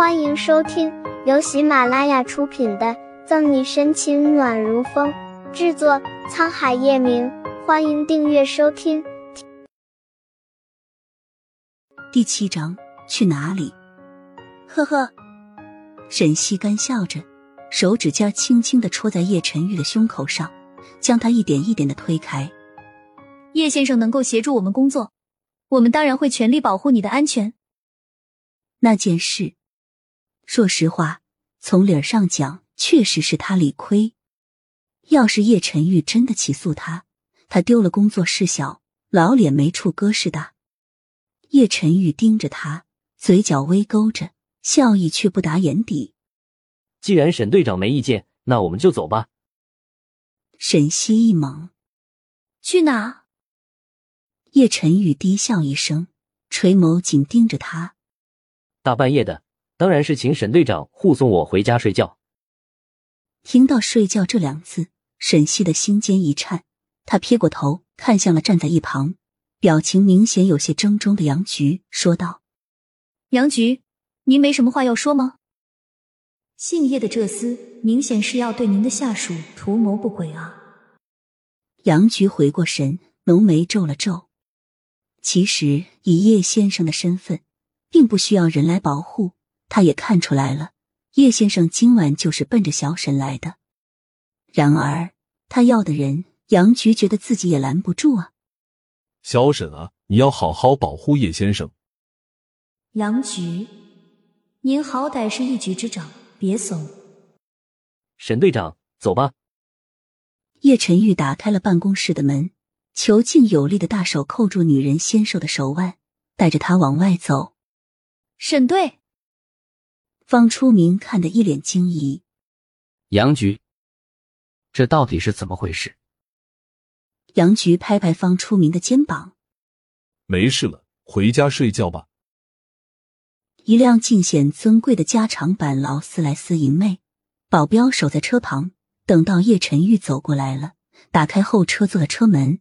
欢迎收听由喜马拉雅出品的《赠你深情暖如风》，制作沧海夜明。欢迎订阅收听。第七章，去哪里？呵呵，沈西干笑着，手指尖轻轻的戳在叶晨玉的胸口上，将他一点一点的推开。叶先生能够协助我们工作，我们当然会全力保护你的安全。那件事。说实话，从理儿上讲，确实是他理亏。要是叶晨玉真的起诉他，他丢了工作事小，老脸没处搁是的。叶晨玉盯着他，嘴角微勾着，笑意却不达眼底。既然沈队长没意见，那我们就走吧。沈西一懵，去哪？叶晨玉低笑一声，垂眸紧盯着他。大半夜的。当然是请沈队长护送我回家睡觉。听到“睡觉”这两字，沈西的心尖一颤，他撇过头看向了站在一旁、表情明显有些怔忡的杨菊，说道：“杨菊，您没什么话要说吗？”姓叶的这厮明显是要对您的下属图谋不轨啊！杨菊回过神，浓眉皱了皱。其实以叶先生的身份，并不需要人来保护。他也看出来了，叶先生今晚就是奔着小沈来的。然而，他要的人，杨菊觉得自己也拦不住啊。小沈啊，你要好好保护叶先生。杨菊，您好歹是一局之长，别怂。沈队长，走吧。叶晨玉打开了办公室的门，遒劲有力的大手扣住女人纤瘦的手腕，带着她往外走。沈队。方初明看得一脸惊疑，杨局，这到底是怎么回事？杨局拍拍方初明的肩膀，没事了，回家睡觉吧。一辆尽显尊贵的加长版劳斯莱斯银魅，保镖守在车旁，等到叶晨玉走过来了，打开后车座的车门。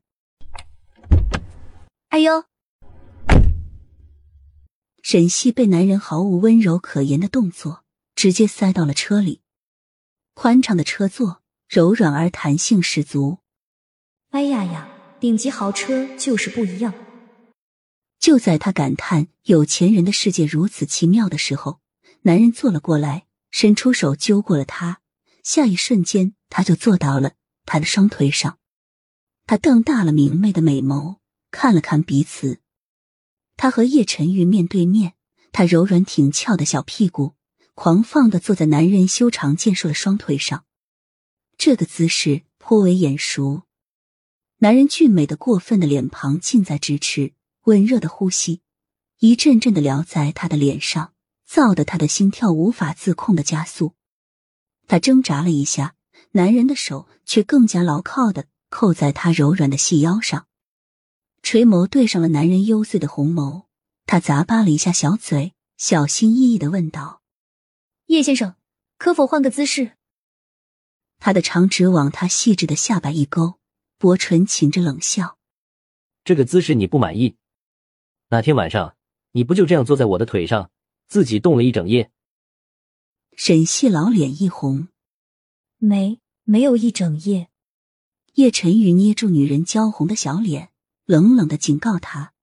哎呦！沈西被男人毫无温柔可言的动作直接塞到了车里，宽敞的车座柔软而弹性十足。哎呀呀，顶级豪车就是不一样！就在他感叹有钱人的世界如此奇妙的时候，男人坐了过来，伸出手揪过了他。下一瞬间，他就坐到了他的双腿上。他瞪大了明媚的美眸，看了看彼此。他和叶晨玉面对面，他柔软挺翘的小屁股狂放的坐在男人修长健硕的双腿上，这个姿势颇为眼熟。男人俊美的过分的脸庞近在咫尺，温热的呼吸一阵阵的撩在他的脸上，燥得他的心跳无法自控的加速。他挣扎了一下，男人的手却更加牢靠的扣在他柔软的细腰上。垂眸对上了男人幽邃的红眸，他咂巴了一下小嘴，小心翼翼的问道：“叶先生，可否换个姿势？”他的长指往他细致的下巴一勾，薄唇噙着冷笑：“这个姿势你不满意？那天晚上你不就这样坐在我的腿上，自己动了一整夜？”沈西老脸一红：“没，没有一整夜。”叶晨宇捏住女人娇红的小脸。冷冷的警告他：“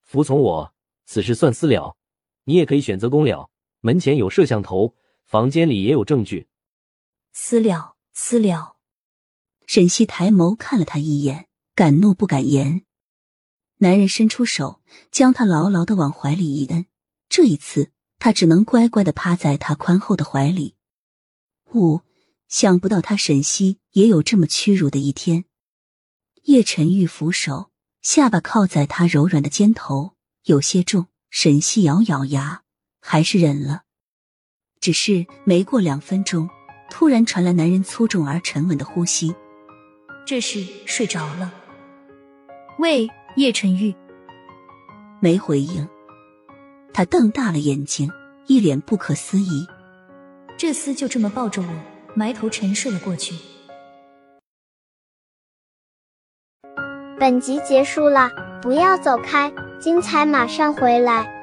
服从我，此事算私了。你也可以选择公了。门前有摄像头，房间里也有证据。私了，私了。”沈西抬眸看了他一眼，敢怒不敢言。男人伸出手，将他牢牢的往怀里一摁。这一次，他只能乖乖的趴在他宽厚的怀里。五，想不到他沈西也有这么屈辱的一天。叶晨玉扶手。下巴靠在他柔软的肩头，有些重。沈西咬咬牙，还是忍了。只是没过两分钟，突然传来男人粗重而沉稳的呼吸。这是睡着了。喂，叶晨玉。没回应。他瞪大了眼睛，一脸不可思议。这厮就这么抱着我，埋头沉睡了过去。本集结束了，不要走开，精彩马上回来。